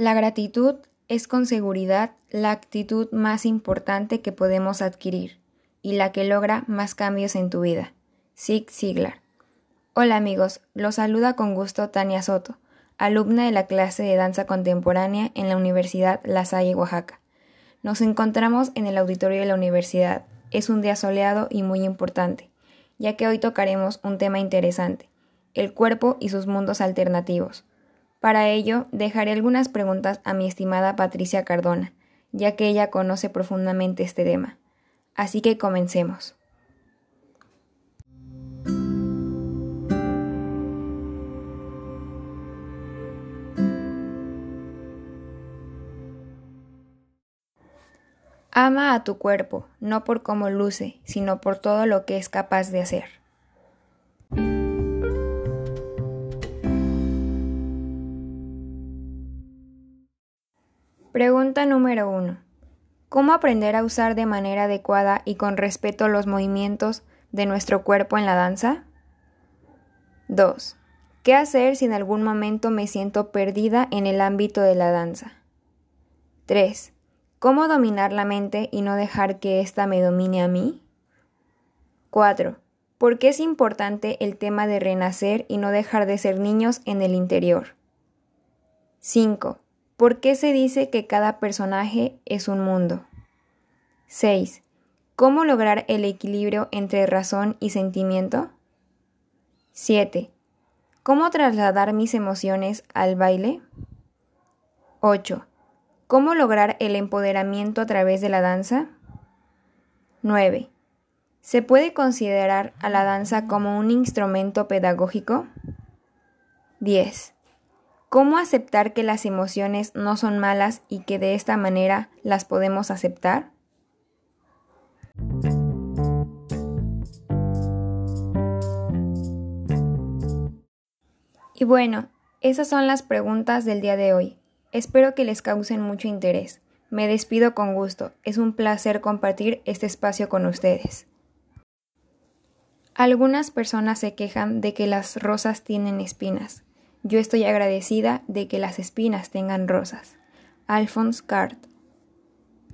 La gratitud es con seguridad la actitud más importante que podemos adquirir y la que logra más cambios en tu vida. Zig Ziglar. Hola amigos, los saluda con gusto Tania Soto, alumna de la clase de danza contemporánea en la Universidad La Salle, Oaxaca. Nos encontramos en el auditorio de la universidad. Es un día soleado y muy importante, ya que hoy tocaremos un tema interesante, el cuerpo y sus mundos alternativos. Para ello, dejaré algunas preguntas a mi estimada Patricia Cardona, ya que ella conoce profundamente este tema. Así que comencemos. Ama a tu cuerpo, no por cómo luce, sino por todo lo que es capaz de hacer. Pregunta número 1. ¿Cómo aprender a usar de manera adecuada y con respeto los movimientos de nuestro cuerpo en la danza? 2. ¿Qué hacer si en algún momento me siento perdida en el ámbito de la danza? 3. ¿Cómo dominar la mente y no dejar que ésta me domine a mí? 4. ¿Por qué es importante el tema de renacer y no dejar de ser niños en el interior? 5. ¿Por qué se dice que cada personaje es un mundo? 6. ¿Cómo lograr el equilibrio entre razón y sentimiento? 7. ¿Cómo trasladar mis emociones al baile? 8. ¿Cómo lograr el empoderamiento a través de la danza? 9. ¿Se puede considerar a la danza como un instrumento pedagógico? 10. ¿Cómo aceptar que las emociones no son malas y que de esta manera las podemos aceptar? Y bueno, esas son las preguntas del día de hoy. Espero que les causen mucho interés. Me despido con gusto. Es un placer compartir este espacio con ustedes. Algunas personas se quejan de que las rosas tienen espinas. Yo estoy agradecida de que las espinas tengan rosas. Alphonse Cart